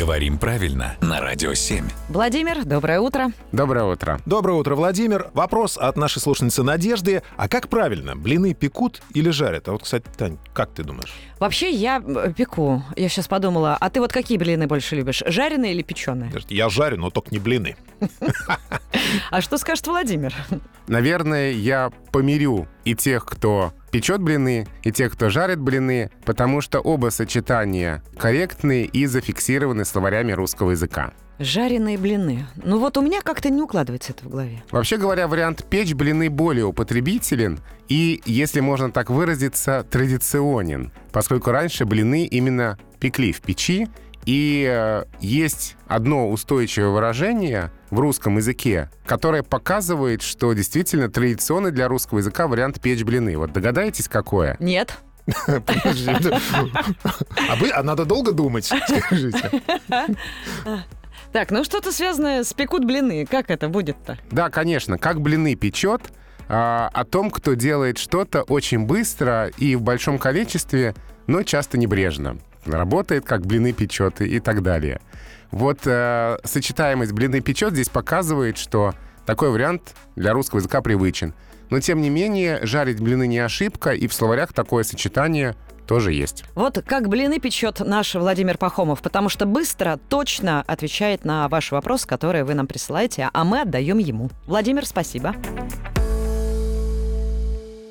Говорим правильно на Радио 7. Владимир, доброе утро. Доброе утро. Доброе утро, Владимир. Вопрос от нашей слушательницы Надежды. А как правильно, блины пекут или жарят? А вот, кстати, Тань, как ты думаешь? Вообще, я э, пеку. Я сейчас подумала, а ты вот какие блины больше любишь? Жареные или печеные? Я жарю, но только не блины. А что скажет Владимир? Наверное, я помирю и тех, кто печет блины, и тех, кто жарит блины, потому что оба сочетания корректны и зафиксированы словарями русского языка. Жареные блины. Ну вот у меня как-то не укладывается это в голове. Вообще говоря, вариант печь блины более употребителен и, если можно так выразиться, традиционен, поскольку раньше блины именно пекли в печи, и э, есть одно устойчивое выражение в русском языке, которое показывает, что действительно традиционный для русского языка вариант печь блины. Вот догадаетесь, какое? Нет. Подожди. А вы, а надо долго думать, скажите. Так, ну что-то связанное с пекут блины. Как это будет-то? Да, конечно, как блины печет, а, о том, кто делает что-то очень быстро и в большом количестве, но часто небрежно. Работает, как блины печет и, так далее. Вот э, сочетаемость блины печет здесь показывает, что такой вариант для русского языка привычен. Но, тем не менее, жарить блины не ошибка, и в словарях такое сочетание тоже есть. Вот как блины печет наш Владимир Пахомов, потому что быстро, точно отвечает на ваши вопросы, которые вы нам присылаете, а мы отдаем ему. Владимир, спасибо.